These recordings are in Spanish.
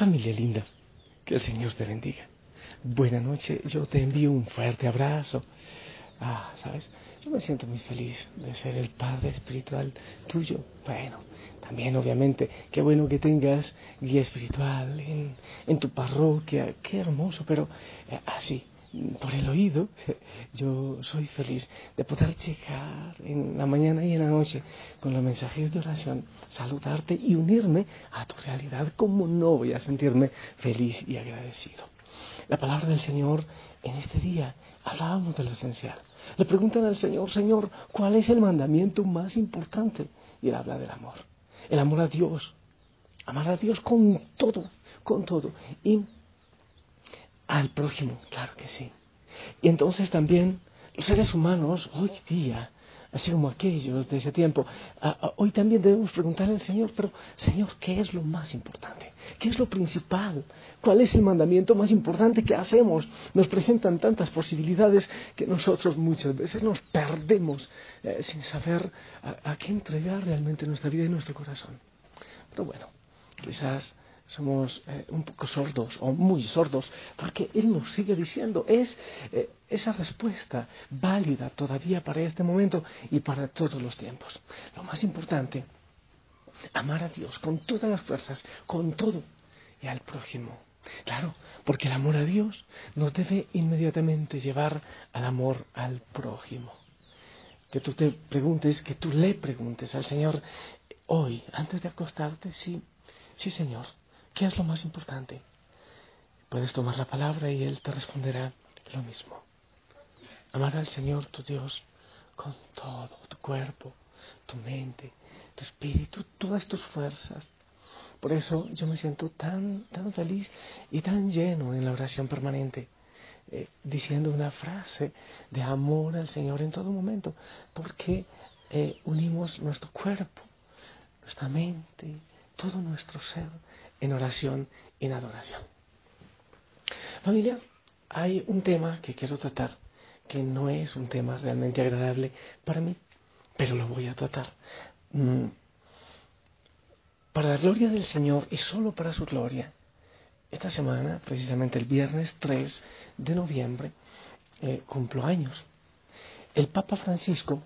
Familia linda, que el Señor te bendiga. Buena noche, yo te envío un fuerte abrazo. Ah, ¿sabes? Yo me siento muy feliz de ser el Padre espiritual tuyo. Bueno, también obviamente, qué bueno que tengas guía espiritual en, en tu parroquia, qué hermoso, pero eh, así, por el oído, yo soy feliz de poder llegar en la mañana y en la noche con los mensajes de oración, saludarte y unirme a tu realidad. ¿Cómo no voy a sentirme feliz y agradecido? La palabra del Señor en este día hablábamos de lo esencial. Le preguntan al Señor, Señor, ¿cuál es el mandamiento más importante? Y él habla del amor. El amor a Dios. Amar a Dios con todo, con todo. Y al prójimo, claro que sí. Y entonces también los seres humanos hoy día, así como aquellos de ese tiempo, hoy también debemos preguntarle al Señor, pero Señor, ¿qué es lo más importante? ¿Qué es lo principal? ¿Cuál es el mandamiento más importante que hacemos? Nos presentan tantas posibilidades que nosotros muchas veces nos perdemos eh, sin saber a qué entregar realmente nuestra vida y nuestro corazón. Pero bueno, quizás somos eh, un poco sordos o muy sordos, porque Él nos sigue diciendo, es eh, esa respuesta válida todavía para este momento y para todos los tiempos. Lo más importante, amar a Dios con todas las fuerzas, con todo, y al prójimo. Claro, porque el amor a Dios nos debe inmediatamente llevar al amor al prójimo. Que tú te preguntes, que tú le preguntes al Señor hoy, antes de acostarte, sí, sí Señor, ¿Qué es lo más importante? Puedes tomar la palabra y Él te responderá lo mismo. Amar al Señor tu Dios con todo, tu cuerpo, tu mente, tu espíritu, todas tus fuerzas. Por eso yo me siento tan, tan feliz y tan lleno en la oración permanente, eh, diciendo una frase de amor al Señor en todo momento, porque eh, unimos nuestro cuerpo, nuestra mente, todo nuestro ser en oración en adoración. Familia, hay un tema que quiero tratar que no es un tema realmente agradable para mí, pero lo voy a tratar. Mm, para la gloria del Señor y solo para su gloria, esta semana, precisamente el viernes 3 de noviembre, eh, cumplo años. El Papa Francisco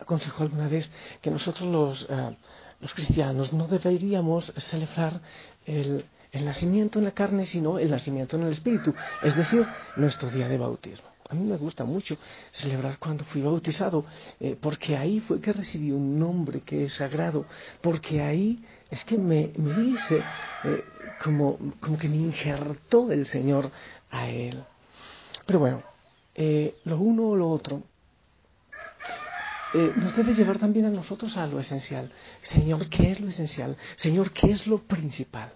aconsejó alguna vez que nosotros los eh, los cristianos no deberíamos celebrar el, nacimiento en la carne, sino el nacimiento en el espíritu, es decir, nuestro día de bautismo. A mí me gusta mucho celebrar cuando fui bautizado, eh, porque ahí fue que recibí un nombre que es sagrado, porque ahí es que me, me hice eh, como, como que me injertó el Señor a Él. Pero bueno, eh, lo uno o lo otro eh, nos debe llevar también a nosotros a lo esencial. Señor, ¿qué es lo esencial? Señor, ¿qué es lo principal?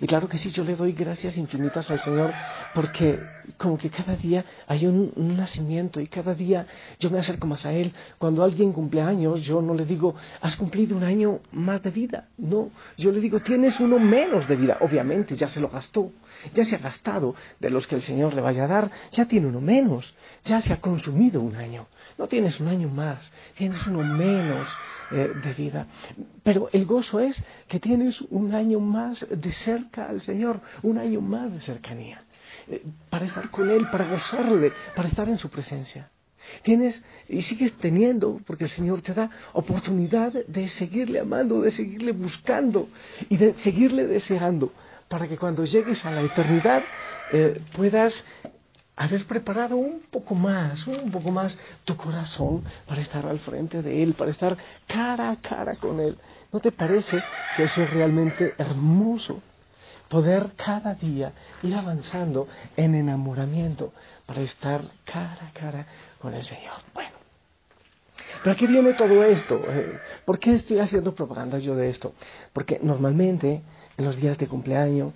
Y claro que sí, yo le doy gracias infinitas al Señor porque como que cada día hay un, nacimiento y cada día yo me acerco más a Él. Cuando alguien cumple años, yo no le digo, has cumplido un año más de vida. No, yo le digo, tienes uno menos de vida. Obviamente, ya se lo gastó, ya se ha gastado de los que el Señor le vaya a dar, ya tiene uno menos, ya se ha consumido un año. No tienes un año más, tienes uno menos eh, de vida. Pero el gozo es que tienes un año más de cerca al Señor, un año más de cercanía, eh, para estar con Él, para gozarle, para estar en su presencia. Tienes y sigues teniendo, porque el Señor te da oportunidad de seguirle amando, de seguirle buscando y de seguirle deseando, para que cuando llegues a la eternidad eh, puedas haber preparado un poco más, un poco más tu corazón para estar al frente de Él, para estar cara a cara con Él. ¿No te parece que eso es realmente hermoso? Poder cada día ir avanzando en enamoramiento para estar cara a cara con el Señor. Bueno, Pero aquí viene todo esto. Eh, ¿Por qué estoy haciendo propaganda yo de esto? Porque normalmente en los días de cumpleaños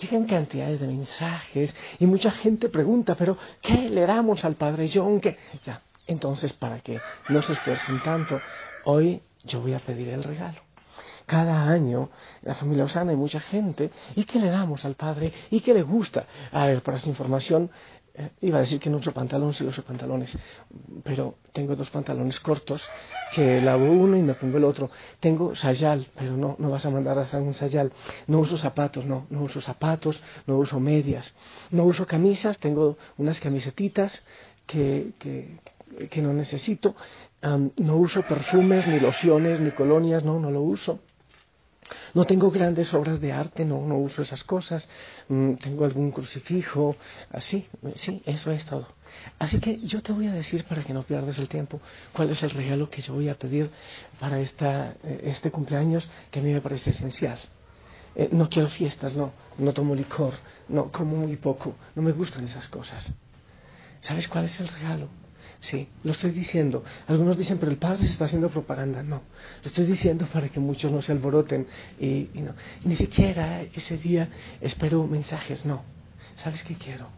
llegan cantidades de mensajes y mucha gente pregunta, pero ¿qué le damos al Padre John? ¿Qué? Ya, entonces para que no se esfuercen tanto, hoy yo voy a pedir el regalo. Cada año en la familia Osana hay mucha gente. ¿Y qué le damos al Padre? ¿Y qué le gusta? A ver, para esa información, eh, iba a decir que no uso pantalones y uso pantalones, pero tengo dos pantalones cortos que lavo uno y me pongo el otro. Tengo sayal, pero no, no vas a mandar a hacer un sayal. No uso zapatos, no, no uso zapatos, no uso medias. No uso camisas, tengo unas camisetitas que, que, que no necesito. no uso perfumes, ni lociones, ni colonias, no, no lo uso. No tengo grandes obras de arte, no, uso esas cosas. Mm, tengo algún crucifijo, así, sí, eso es todo. Así que yo te voy a decir, para que no pierdas el tiempo, cuál es el regalo que yo voy a pedir para esta, eh, este cumpleaños que a mí me parece esencial. Eh, no quiero fiestas, no, no tomo licor, no como muy poco, no me gustan esas cosas. ¿Sabes cuál es el regalo? Sí, lo estoy diciendo. Algunos dicen, pero el padre se está haciendo propaganda. No, lo estoy diciendo para que muchos no se alboroten. Y, no. Ni siquiera ese día espero mensajes. No. ¿Sabes qué quiero?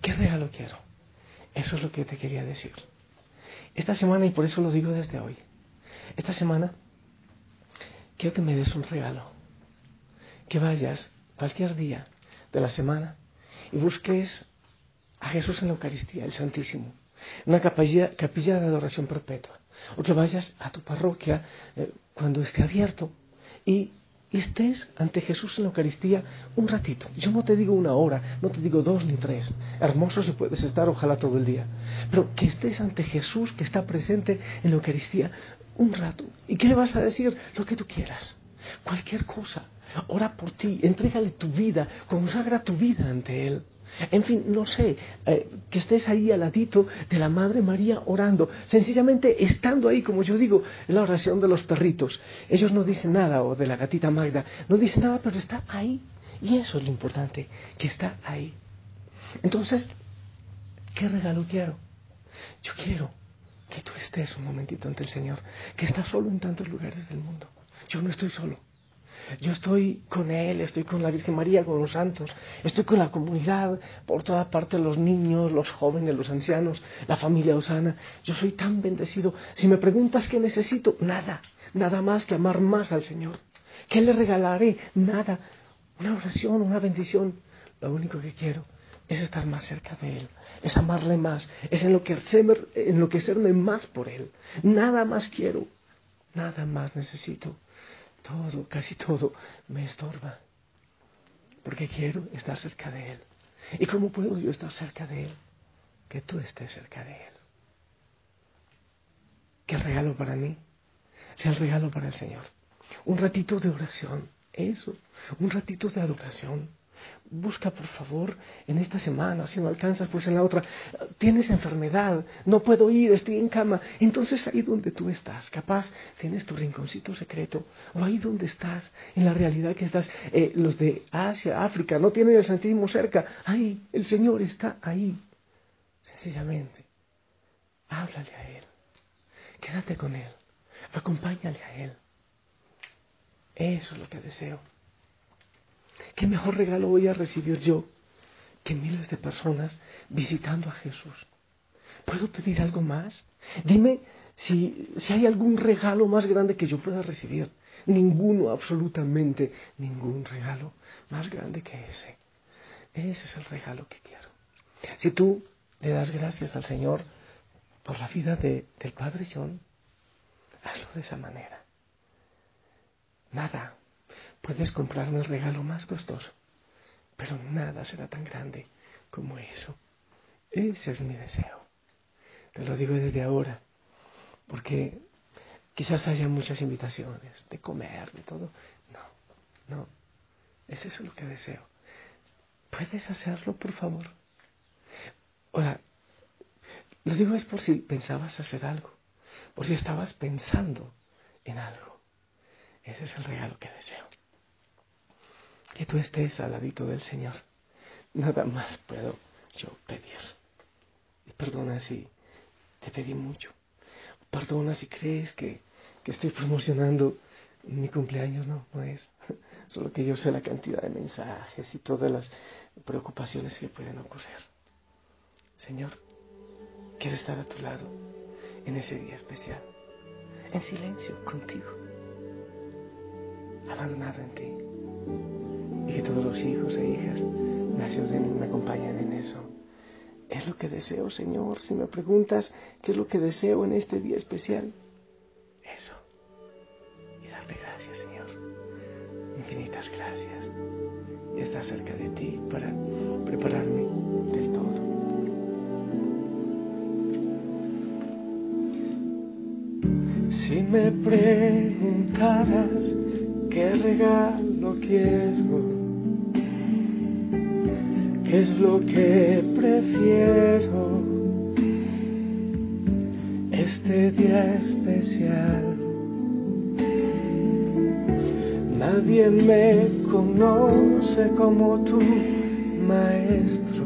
¿Qué regalo quiero? Eso es lo que te quería decir. Esta semana, y por eso lo digo desde hoy, esta semana quiero que me des un regalo. Que vayas cualquier día de la semana y busques a Jesús en la Eucaristía, el Santísimo una capilla, capilla de adoración perpetua. O que vayas a tu parroquia eh, cuando esté abierto y, estés ante Jesús en la Eucaristía un ratito. Yo no te digo una hora, no te digo dos ni tres. Hermoso si puedes estar, ojalá todo el día. Pero que estés ante Jesús que está presente en la Eucaristía un rato. ¿Y qué le vas a decir? Lo que tú quieras. Cualquier cosa. Ora por ti, entrégale tu vida, consagra tu vida ante Él. En fin, no sé, eh, que estés ahí al ladito de la Madre María orando, sencillamente estando ahí, como yo digo, en la oración de los perritos. Ellos no dicen nada, o de la gatita Magda, no dicen nada, pero está ahí. Y eso es lo importante, que está ahí. Entonces, ¿qué regalo quiero? Yo quiero que tú estés un momentito ante el Señor, que está solo en tantos lugares del mundo. Yo no estoy solo. Yo estoy con Él, estoy con la Virgen María, con los santos, estoy con la comunidad, por toda parte los niños, los jóvenes, los ancianos, la familia Osana. Yo soy tan bendecido. Si me preguntas qué necesito, nada, nada más que amar más al Señor. ¿Qué le regalaré? Nada. Una oración, una bendición. Lo único que quiero es estar más cerca de Él, es amarle más, es enloquecerme, enloquecerme más por Él. Nada más quiero, nada más necesito todo, casi todo, me estorba. Porque quiero estar cerca de Él. ¿Y cómo puedo yo estar cerca de Él? Que tú estés cerca de Él. Que el regalo para mí sea el regalo para el Señor. Un ratito de oración, eso, un ratito de adoración Busca, por favor, en esta semana, si no alcanzas, pues en la otra. Tienes enfermedad, no puedo ir, estoy en cama. Entonces ahí donde tú estás, capaz, tienes tu rinconcito secreto, o ahí donde estás, en la realidad que estás, eh, los de Asia, África, no tienen el Santísimo cerca. Ahí, el Señor está ahí. Sencillamente, háblale a Él, quédate con Él, acompáñale a Él. Eso es lo que deseo. ¿Qué mejor regalo voy a recibir yo que miles de personas visitando a Jesús? ¿Puedo pedir algo más? Dime si, si hay algún regalo más grande que yo pueda recibir. Ninguno, absolutamente ningún regalo más grande que ese. Ese es el regalo que quiero. Si tú le das gracias al Señor por la vida de, del Padre John, hazlo de esa manera. Nada Puedes comprarme el regalo más costoso, pero nada será tan grande como eso. Ese es mi deseo. Te lo digo desde ahora, porque quizás haya muchas invitaciones de comer, de todo. No, no. Es eso lo que deseo. ¿Puedes hacerlo, por favor? Ahora, lo digo es por si pensabas hacer algo, por si estabas pensando en algo. Ese es el regalo que deseo que tú estés al ladito del Señor. Nada más puedo yo pedir. Perdona si te pedí mucho. Perdona si crees que, que estoy promocionando mi cumpleaños, no, no es. Solo que yo sé la cantidad de mensajes y todas las preocupaciones que pueden ocurrir. Señor, quiero estar a tu lado en ese día especial, en silencio contigo, abandonado en ti. Que todos los hijos e hijas me ayuden, me acompañen en eso. Es lo que deseo, Señor. Si me preguntas qué es lo que deseo en este día especial, eso. Y darte gracias, Señor. Infinitas gracias. Estar cerca de ti para prepararme del todo. Si me preguntaras qué regalo quiero, es lo que prefiero este día especial. Nadie me conoce como tú, maestro,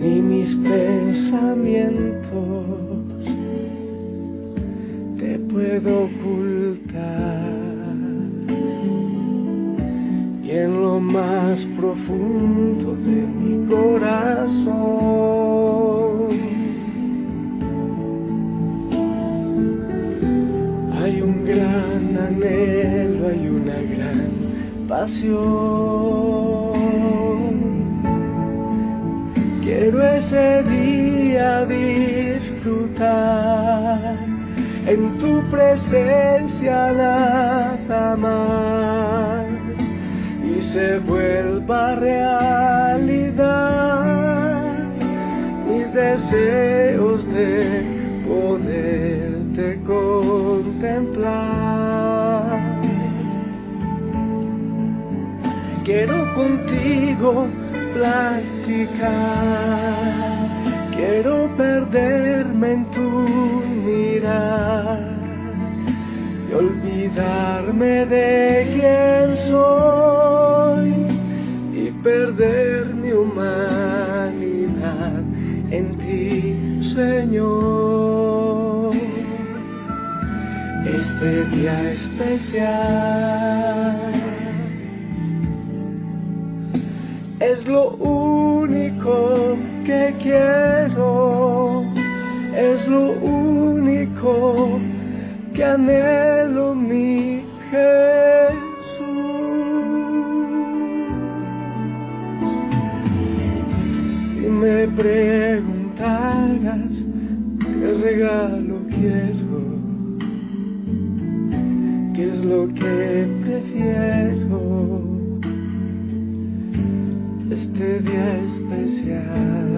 ni mis pensamientos te puedo ocultar. Profundo de mi corazón. Hay un gran anhelo, hay una gran pasión. Quiero ese día disfrutar en tu presencia nada más se vuelva realidad mis deseos de poderte contemplar. Quiero contigo platicar, quiero perderme en tu mirar y olvidarme de quién especial es lo único que quiero, es lo único que anhelo mi Jesús. me preguntaras qué regalo quiero, qué es lo que prefiero, este día especial.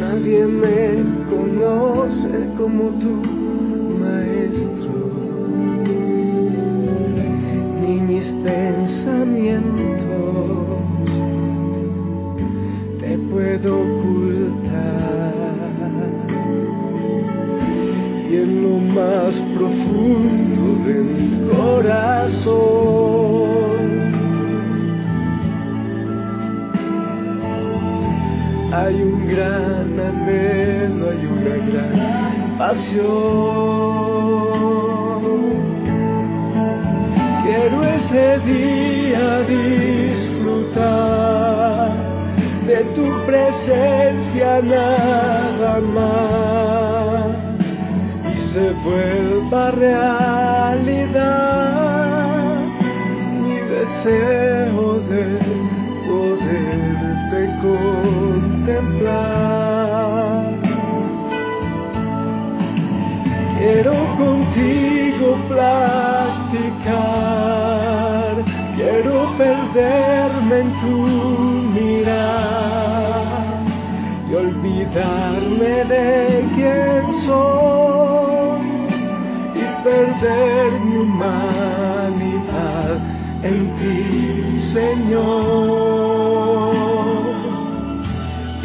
Nadie me conoce como tú, maestro, ni mis pensamientos puedo ocultar. Y en lo más profundo de mi corazón hay un gran anhelo, hay una gran pasión. Quiero ese día disfrutar de tu presencia nada más vuelva realidad mi deseo de poderte contemplar.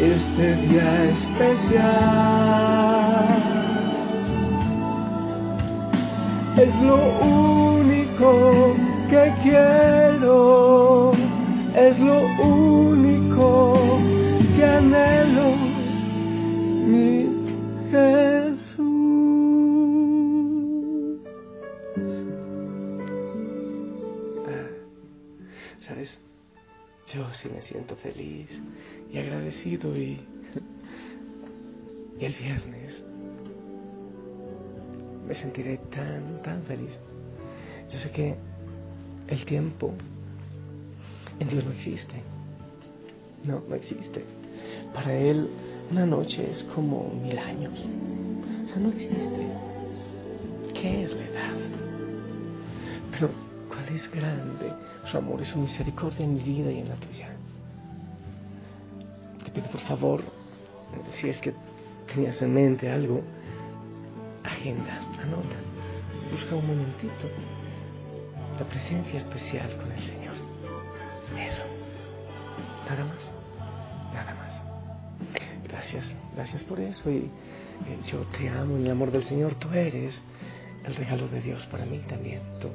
este día especial. Es lo único que quiero, es lo único que anhelo, mi Jesús. Ah, ¿Sabes? Yo sí me siento feliz y agradecido y, y el viernes me sentiré tan, tan feliz. Yo sé que el tiempo en Dios no existe. No, no existe. Para Él una noche es como mil años. O sea, no existe. ¿Qué es la edad? Pero cuál es grande su amor y su misericordia en mi vida y en la tuya. Te por favor, si es que tenías en mente algo, agenda, anota, busca un momentito la presencia especial con el Señor. Eso. Nada más. Nada más. Gracias, gracias por eso. Y eh, yo te amo en el amor del Señor. Tú eres el regalo de Dios para mí también. Tú,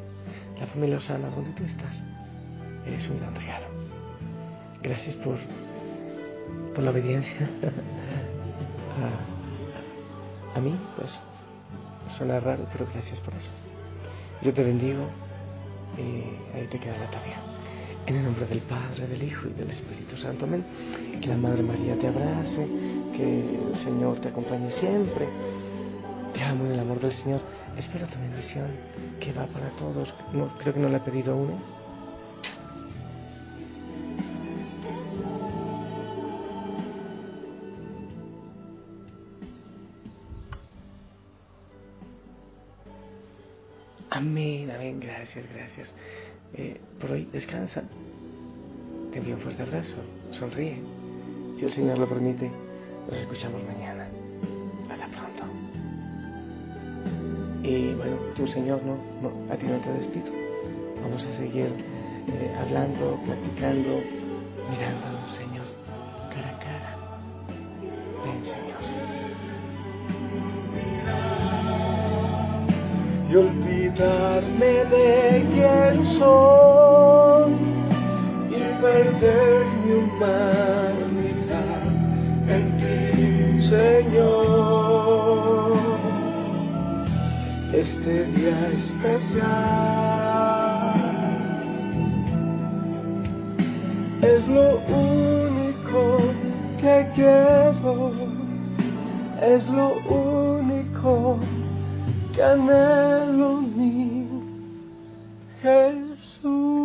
la familia Osana, donde tú estás, eres un gran regalo. Gracias por, por la obediencia. a, a mí, pues, suena raro, pero gracias por eso. Yo te bendigo y ahí te queda la tarea. En el nombre del Padre, del Hijo y del Espíritu Santo. Amén. Que la Madre María te abrace, que el Señor te acompañe siempre. Te amo en el amor del Señor. Espero tu bendición, que va para todos. No, creo que no le he pedido aún. Eh, por hoy descansa. Te envío un fuerte abrazo. Sonríe. Si el Señor lo permite, nos escuchamos mañana. Hasta pronto. Y bueno, tú, Señor, no, no a ti no te despido. Vamos a seguir eh, hablando, platicando, mirando, Señor, cara a cara. Ven, Señor. Y olvidarme de soy y perder mi humanidad en ti, Señor. Este día especial es lo único que quiero, es lo único que anhelo mi Jesús. Oh.